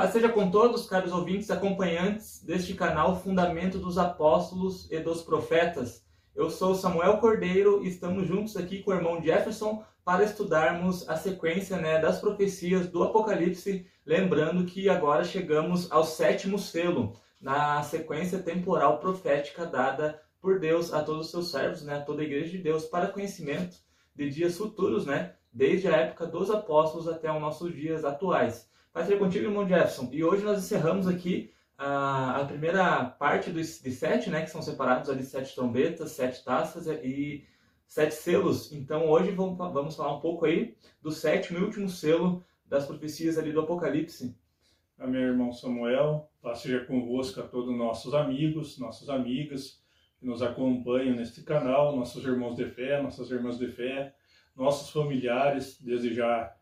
Paz seja com todos, caros ouvintes acompanhantes deste canal Fundamento dos Apóstolos e dos Profetas. Eu sou Samuel Cordeiro e estamos juntos aqui com o irmão Jefferson para estudarmos a sequência né, das profecias do Apocalipse, lembrando que agora chegamos ao sétimo selo, na sequência temporal profética dada por Deus a todos os seus servos, né, a toda a igreja de Deus, para conhecimento de dias futuros, né, desde a época dos apóstolos até os nossos dias atuais. Vai ser contigo, irmão Jefferson. E hoje nós encerramos aqui a, a primeira parte dos, de sete, né? Que são separados ali sete trombetas, sete taças e sete selos. Então hoje vamos, vamos falar um pouco aí do sétimo e último selo das profecias ali do Apocalipse. A meu irmão Samuel, paz seja convosco a todos nossos amigos, nossas amigas que nos acompanham neste canal, nossos irmãos de fé, nossas irmãs de fé, nossos familiares, desde já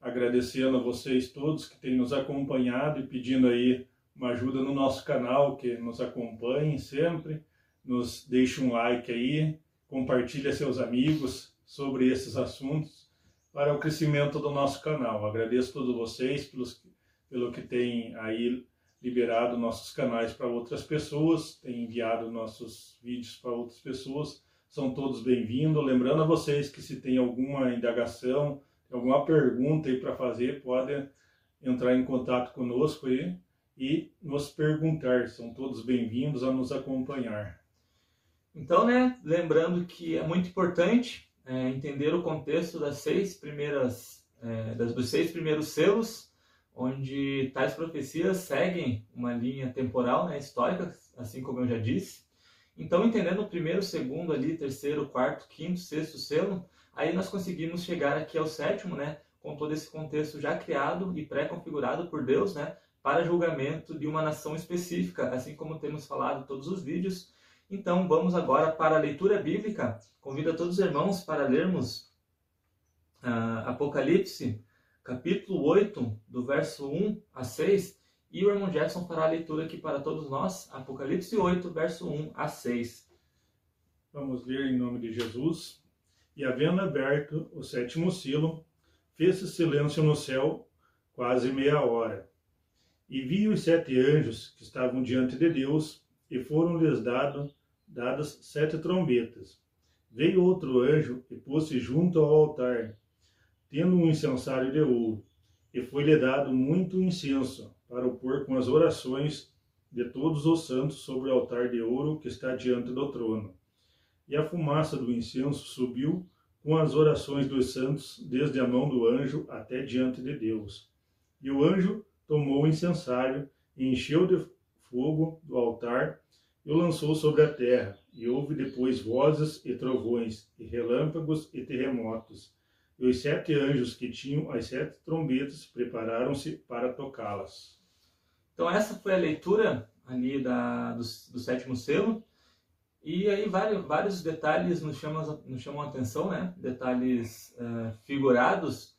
agradecendo a vocês todos que têm nos acompanhado e pedindo aí uma ajuda no nosso canal, que nos acompanhem sempre, nos deixe um like aí, compartilhe a seus amigos sobre esses assuntos para o crescimento do nosso canal. Agradeço a todos vocês pelos, pelo que têm aí liberado nossos canais para outras pessoas, têm enviado nossos vídeos para outras pessoas. São todos bem-vindos. Lembrando a vocês que se tem alguma indagação, alguma pergunta aí para fazer, pode entrar em contato conosco aí e nos perguntar. São todos bem-vindos a nos acompanhar. Então, né, lembrando que é muito importante é, entender o contexto das seis primeiras, é, das, dos seis primeiros selos, onde tais profecias seguem uma linha temporal, né, histórica, assim como eu já disse. Então, entendendo o primeiro, segundo ali, terceiro, quarto, quinto, sexto selo, Aí nós conseguimos chegar aqui ao sétimo, né, com todo esse contexto já criado e pré-configurado por Deus, né, para julgamento de uma nação específica, assim como temos falado em todos os vídeos. Então, vamos agora para a leitura bíblica. Convido a todos os irmãos para lermos uh, Apocalipse, capítulo 8, do verso 1 a 6, e o irmão Jackson fará a leitura aqui para todos nós, Apocalipse 8, verso 1 a 6. Vamos ler em nome de Jesus. E havendo aberto o sétimo silo, fez-se silêncio no céu quase meia hora. E vi os sete anjos que estavam diante de Deus, e foram-lhes dado, dadas sete trombetas. Veio outro anjo e pôs-se junto ao altar, tendo um incensário de ouro, e foi-lhe dado muito incenso, para o pôr com as orações de todos os santos sobre o altar de ouro que está diante do trono e a fumaça do incenso subiu com as orações dos santos desde a mão do anjo até diante de Deus. E o anjo tomou o incensário e encheu de fogo do altar e o lançou sobre a terra. E houve depois vozes e trovões, e relâmpagos e terremotos. E os sete anjos que tinham as sete trombetas prepararam-se para tocá-las. Então essa foi a leitura ali da, do, do sétimo selo. E aí vários, vários detalhes nos chamam, nos chamam a atenção, né? Detalhes uh, figurados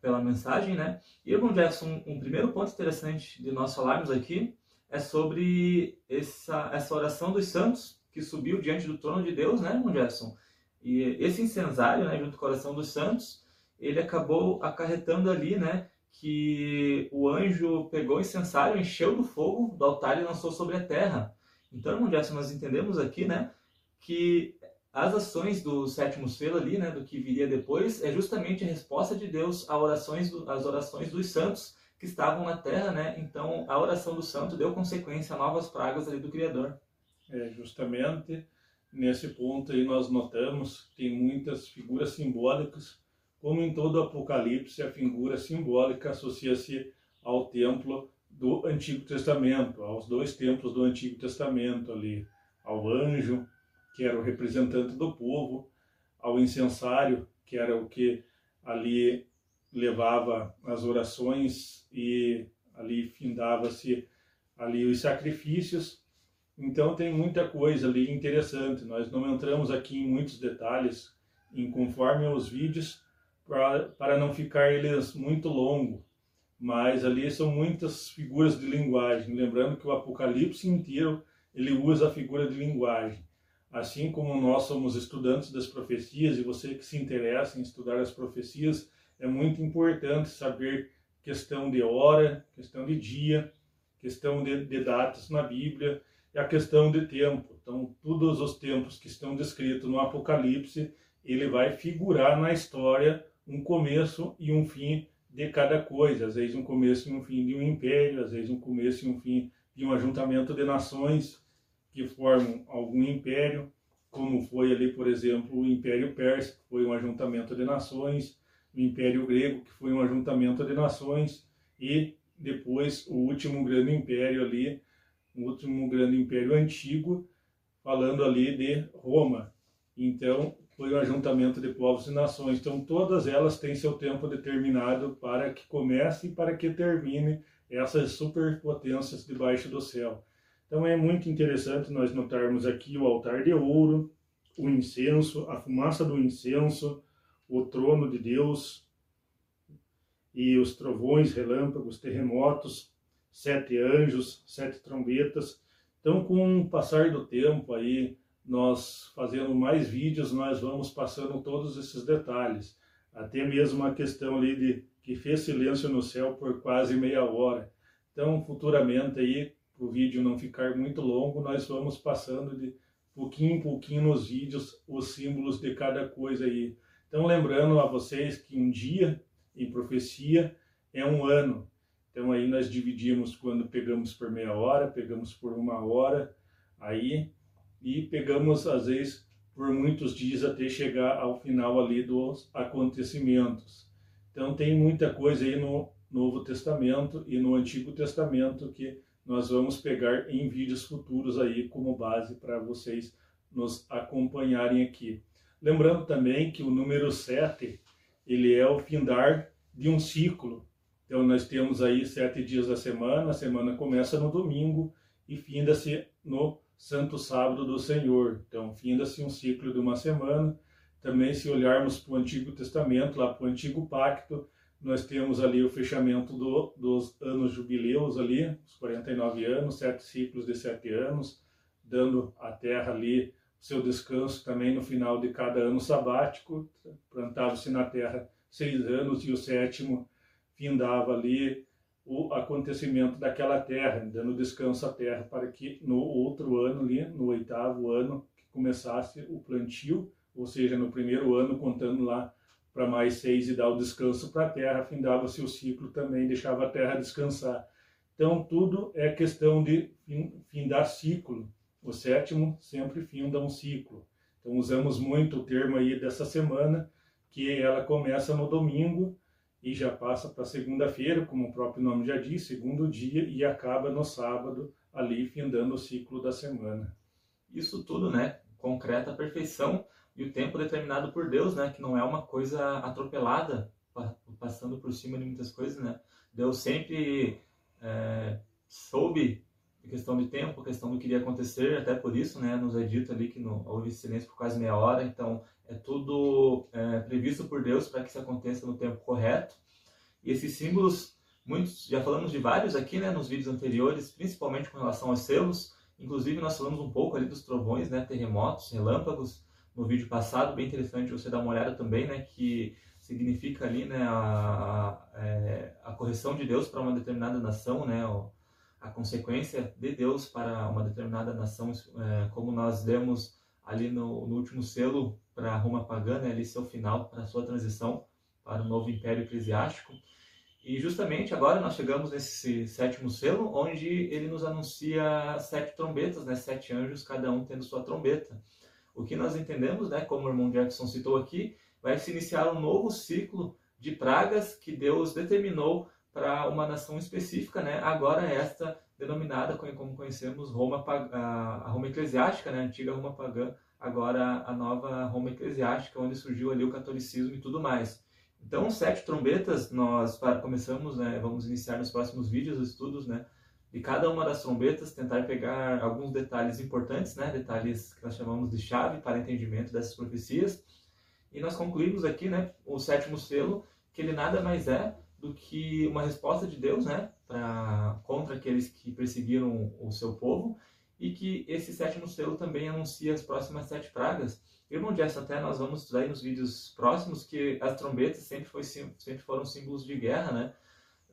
pela mensagem, né? E, irmão Jefferson, um, um primeiro ponto interessante de nós falarmos aqui é sobre essa, essa oração dos santos que subiu diante do trono de Deus, né, irmão? E esse incensário, né, junto com a oração dos santos, ele acabou acarretando ali, né, que o anjo pegou o incensário, encheu do fogo do altar e lançou sobre a terra. Então, irmão Jefferson, nós entendemos aqui, né, que as ações do sétimo selo ali, né, do que viria depois, é justamente a resposta de Deus às orações, às orações dos santos que estavam na terra, né? Então, a oração do santo deu consequência a novas pragas ali do Criador. É, justamente nesse ponto aí nós notamos que tem muitas figuras simbólicas, como em todo o Apocalipse, a figura simbólica associa-se ao templo do Antigo Testamento, aos dois templos do Antigo Testamento ali, ao anjo, que era o representante do povo, ao incensário, que era o que ali levava as orações e ali findava-se ali os sacrifícios. Então tem muita coisa ali interessante. Nós não entramos aqui em muitos detalhes, em conforme os vídeos, para, não ficar eles muito longos mas ali são muitas figuras de linguagem. Lembrando que o Apocalipse inteiro ele usa a figura de linguagem. Assim como nós somos estudantes das profecias e você que se interessa em estudar as profecias, é muito importante saber questão de hora, questão de dia, questão de, de datas na Bíblia e a questão de tempo. Então, todos os tempos que estão descritos no Apocalipse, ele vai figurar na história um começo e um fim de cada coisa. Às vezes um começo e um fim de um império, às vezes um começo e um fim de um ajuntamento de nações que formam algum império, como foi ali, por exemplo, o Império Persa, que foi um ajuntamento de nações, o Império Grego, que foi um ajuntamento de nações, e depois o último grande império ali, o último grande império antigo, falando ali de Roma. Então, foi o ajuntamento de povos e nações. Então, todas elas têm seu tempo determinado para que comece e para que termine essas superpotências debaixo do céu. Então, é muito interessante nós notarmos aqui o altar de ouro, o incenso, a fumaça do incenso, o trono de Deus, e os trovões, relâmpagos, terremotos, sete anjos, sete trombetas. Então, com o passar do tempo aí, nós fazendo mais vídeos, nós vamos passando todos esses detalhes. Até mesmo a questão ali de que fez silêncio no céu por quase meia hora. Então, futuramente aí, para o vídeo não ficar muito longo, nós vamos passando de pouquinho em pouquinho nos vídeos os símbolos de cada coisa aí. Então, lembrando a vocês que um dia em profecia é um ano. Então aí nós dividimos quando pegamos por meia hora, pegamos por uma hora, aí e pegamos às vezes por muitos dias até chegar ao final ali dos acontecimentos. Então tem muita coisa aí no Novo Testamento e no Antigo Testamento que nós vamos pegar em vídeos futuros aí como base para vocês nos acompanharem aqui. Lembrando também que o número 7 ele é o findar de um ciclo. Então nós temos aí sete dias da semana, a semana começa no domingo e finda-se no Santo Sábado do Senhor. Então finda-se um ciclo de uma semana. Também se olharmos para o Antigo Testamento, lá para o Antigo Pacto, nós temos ali o fechamento do, dos anos jubileus ali, os 49 anos, sete ciclos de sete anos, dando à terra ali seu descanso também no final de cada ano sabático, plantava-se na terra seis anos e o sétimo findava ali o acontecimento daquela terra, dando descanso à terra para que no outro ano ali, no oitavo ano, que começasse o plantio, ou seja, no primeiro ano, contando lá para mais seis e dar o descanso para a terra, findava-se o ciclo também, deixava a terra descansar. Então, tudo é questão de findar ciclo. O sétimo sempre finda um ciclo. Então usamos muito o termo aí dessa semana, que ela começa no domingo e já passa para segunda-feira, como o próprio nome já diz, segundo dia, e acaba no sábado, ali findando o ciclo da semana. Isso tudo, né, concreta a perfeição e o tempo determinado por Deus, né, que não é uma coisa atropelada, passando por cima de muitas coisas, né. Deus sempre é, soube questão de tempo, questão do que iria acontecer, até por isso, né, nos é dito ali que não houve silêncio por quase meia hora, então é tudo é, previsto por Deus para que isso aconteça no tempo correto. E esses símbolos, muitos, já falamos de vários aqui, né, nos vídeos anteriores, principalmente com relação aos selos, inclusive nós falamos um pouco ali dos trovões, né, terremotos, relâmpagos, no vídeo passado, bem interessante você dar uma olhada também, né, que significa ali, né, a, a, é, a correção de Deus para uma determinada nação, né, a consequência de Deus para uma determinada nação, é, como nós vemos ali no, no último selo para Roma pagã, né, ali seu final, para a sua transição para o novo império eclesiástico. E justamente agora nós chegamos nesse sétimo selo, onde ele nos anuncia sete trombetas, né, sete anjos, cada um tendo sua trombeta. O que nós entendemos, né, como o irmão Jackson citou aqui, vai se iniciar um novo ciclo de pragas que Deus determinou para uma nação específica, né? Agora esta denominada como conhecemos Roma a Roma eclesiástica, né? A antiga Roma pagã, agora a nova Roma eclesiástica, onde surgiu ali o catolicismo e tudo mais. Então, sete trombetas, nós começamos, né? Vamos iniciar nos próximos vídeos os estudos, né? De cada uma das trombetas, tentar pegar alguns detalhes importantes, né? Detalhes que nós chamamos de chave para entendimento dessas profecias. E nós concluímos aqui, né? O sétimo selo, que ele nada mais é do que uma resposta de Deus, né, pra, contra aqueles que perseguiram o seu povo, e que esse sétimo selo também anuncia as próximas sete pragas. Irmão Jess, até nós vamos estudar nos vídeos próximos que as trombetas sempre, foi, sempre foram símbolos de guerra, né?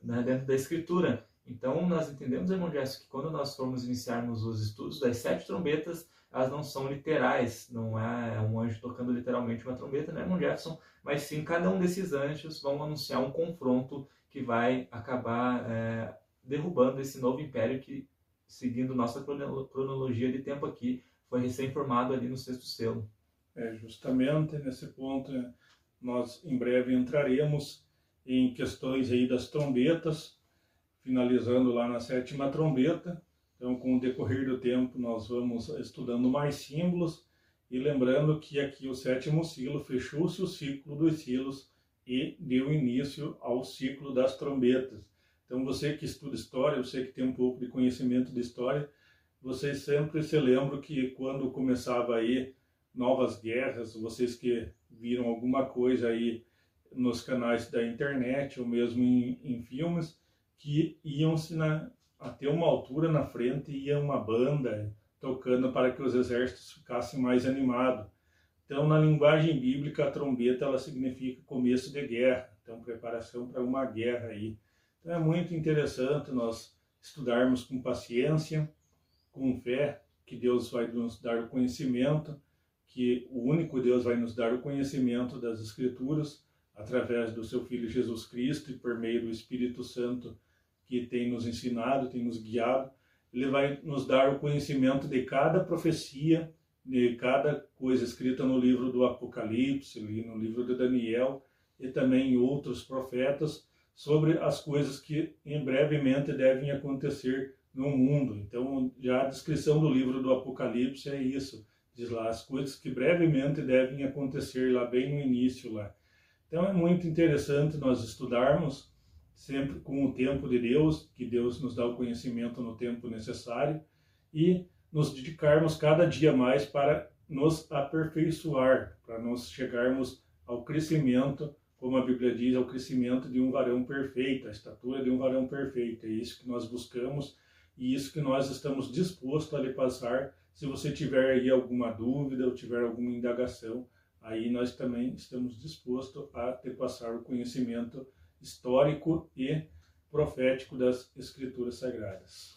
né, dentro da Escritura. Então, nós entendemos, irmão Jefferson, que quando nós formos iniciarmos os estudos das sete trombetas, elas não são literais, não é um anjo tocando literalmente uma trombeta, né, irmão Jefferson? Mas sim, cada um desses anjos vão anunciar um confronto que vai acabar é, derrubando esse novo império que, seguindo nossa cronologia de tempo aqui, foi recém-formado ali no sexto selo. É, justamente nesse ponto, nós em breve entraremos em questões aí das trombetas, finalizando lá na sétima trombeta. Então, com o decorrer do tempo, nós vamos estudando mais símbolos e lembrando que aqui o sétimo silo fechou-se o ciclo dos silos e deu início ao ciclo das trombetas. Então, você que estuda história, você que tem um pouco de conhecimento de história, vocês sempre se lembram que quando começava aí novas guerras, vocês que viram alguma coisa aí nos canais da internet ou mesmo em, em filmes, que iam-se até uma altura na frente ia uma banda tocando para que os exércitos ficassem mais animados. Então, na linguagem bíblica, a trombeta ela significa começo de guerra, então preparação para uma guerra aí. Então é muito interessante nós estudarmos com paciência, com fé, que Deus vai nos dar o conhecimento, que o único Deus vai nos dar o conhecimento das Escrituras através do seu Filho Jesus Cristo e por meio do Espírito Santo que tem nos ensinado, tem nos guiado. Ele vai nos dar o conhecimento de cada profecia, de cada coisa escrita no livro do Apocalipse, no livro de Daniel e também em outros profetas, sobre as coisas que em brevemente devem acontecer no mundo. Então, já a descrição do livro do Apocalipse é isso. Diz lá as coisas que brevemente devem acontecer lá bem no início lá. Então é muito interessante nós estudarmos sempre com o tempo de Deus, que Deus nos dá o conhecimento no tempo necessário e nos dedicarmos cada dia mais para nos aperfeiçoar, para nós chegarmos ao crescimento, como a Bíblia diz, ao crescimento de um varão perfeito, a estatura de um varão perfeito. É isso que nós buscamos e isso que nós estamos dispostos a lhe passar. Se você tiver aí alguma dúvida ou tiver alguma indagação, aí nós também estamos dispostos a te passar o conhecimento histórico e profético das escrituras sagradas.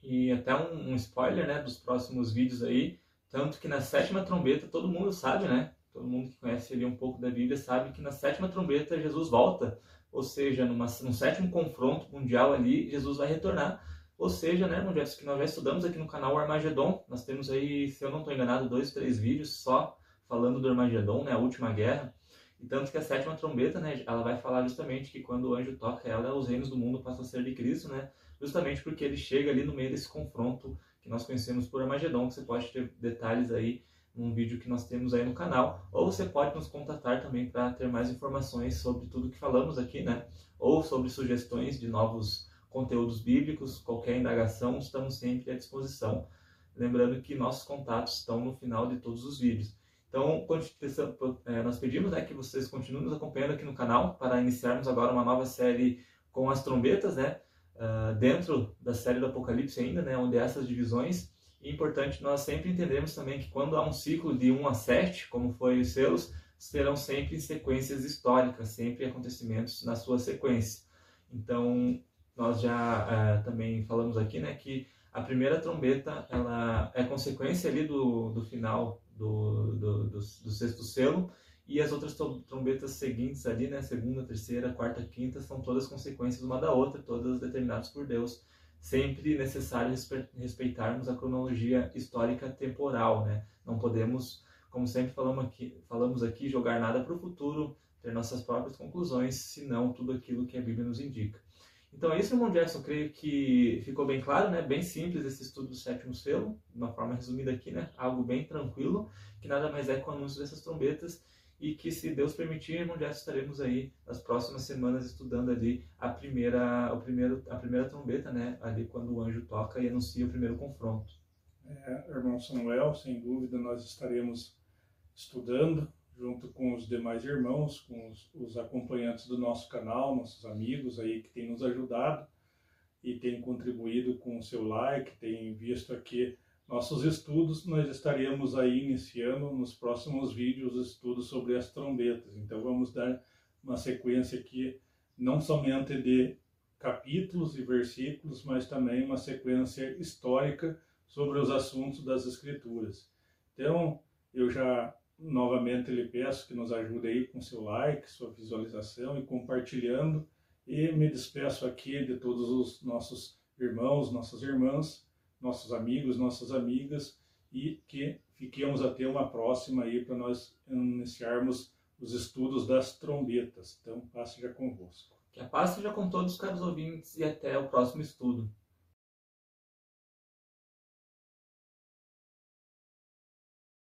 E até um, um, spoiler, né, dos próximos vídeos aí, tanto que na sétima trombeta todo mundo sabe, né? Todo mundo que conhece ali um pouco da Bíblia sabe que na sétima trombeta Jesus volta, ou seja, numa, num sétimo confronto mundial ali, Jesus vai retornar. Ou seja, né, que nós já estudamos aqui no canal Armagedon, nós temos aí, se eu não estou enganado, dois, três vídeos só falando do Armagedon, né, a última guerra. E tanto que a sétima trombeta, né, ela vai falar justamente que quando o anjo toca ela, os reinos do mundo passam a ser de Cristo, né, justamente porque ele chega ali no meio desse confronto que nós conhecemos por Armagedon, que você pode ter detalhes aí num vídeo que nós temos aí no canal, ou você pode nos contatar também para ter mais informações sobre tudo que falamos aqui, né, ou sobre sugestões de novos conteúdos bíblicos, qualquer indagação, estamos sempre à disposição. Lembrando que nossos contatos estão no final de todos os vídeos. Então, é, nós pedimos né, que vocês continuem nos acompanhando aqui no canal para iniciarmos agora uma nova série com as trombetas, né? Uh, dentro da série do Apocalipse ainda, né? Onde essas divisões. E importante nós sempre entendemos também que quando há um ciclo de 1 a 7, como foi os selos, serão sempre sequências históricas, sempre acontecimentos na sua sequência. Então, nós já uh, também falamos aqui, né, que a primeira trombeta ela é consequência ali do, do final do, do, do, do sexto selo, e as outras trombetas seguintes ali, né, segunda, terceira, quarta, quinta, são todas consequências uma da outra, todas determinadas por Deus. Sempre necessário respeitarmos a cronologia histórica temporal, né? Não podemos, como sempre falamos aqui, falamos aqui jogar nada para o futuro, ter nossas próprias conclusões, senão tudo aquilo que a Bíblia nos indica. Então é isso, irmão Jackson, creio que ficou bem claro, né? Bem simples esse estudo do sétimo selo, de uma forma resumida aqui, né? Algo bem tranquilo, que nada mais é que o anúncio dessas trombetas e que se Deus permitir, irmão Jackson, estaremos aí nas próximas semanas estudando ali a primeira, o primeiro, a primeira trombeta, né? Ali quando o anjo toca e anuncia o primeiro confronto. É, irmão Samuel, sem dúvida nós estaremos estudando junto com os demais irmãos, com os, os, acompanhantes do nosso canal, nossos amigos aí que têm nos ajudado e têm contribuído com o seu like, têm visto aqui nossos estudos, nós estaremos aí iniciando nos próximos vídeos estudos sobre as trombetas. Então vamos dar uma sequência aqui não somente de capítulos e versículos, mas também uma sequência histórica sobre os assuntos das Escrituras. Então, eu já novamente lhe peço que nos ajude aí com seu like, sua visualização e compartilhando. E me despeço aqui de todos os nossos irmãos, nossas irmãs, nossos amigos, nossas amigas e que fiquemos até uma próxima aí para nós iniciarmos os estudos das trombetas. Então, paz seja convosco. Que a paz seja com todos os caros ouvintes e até o próximo estudo.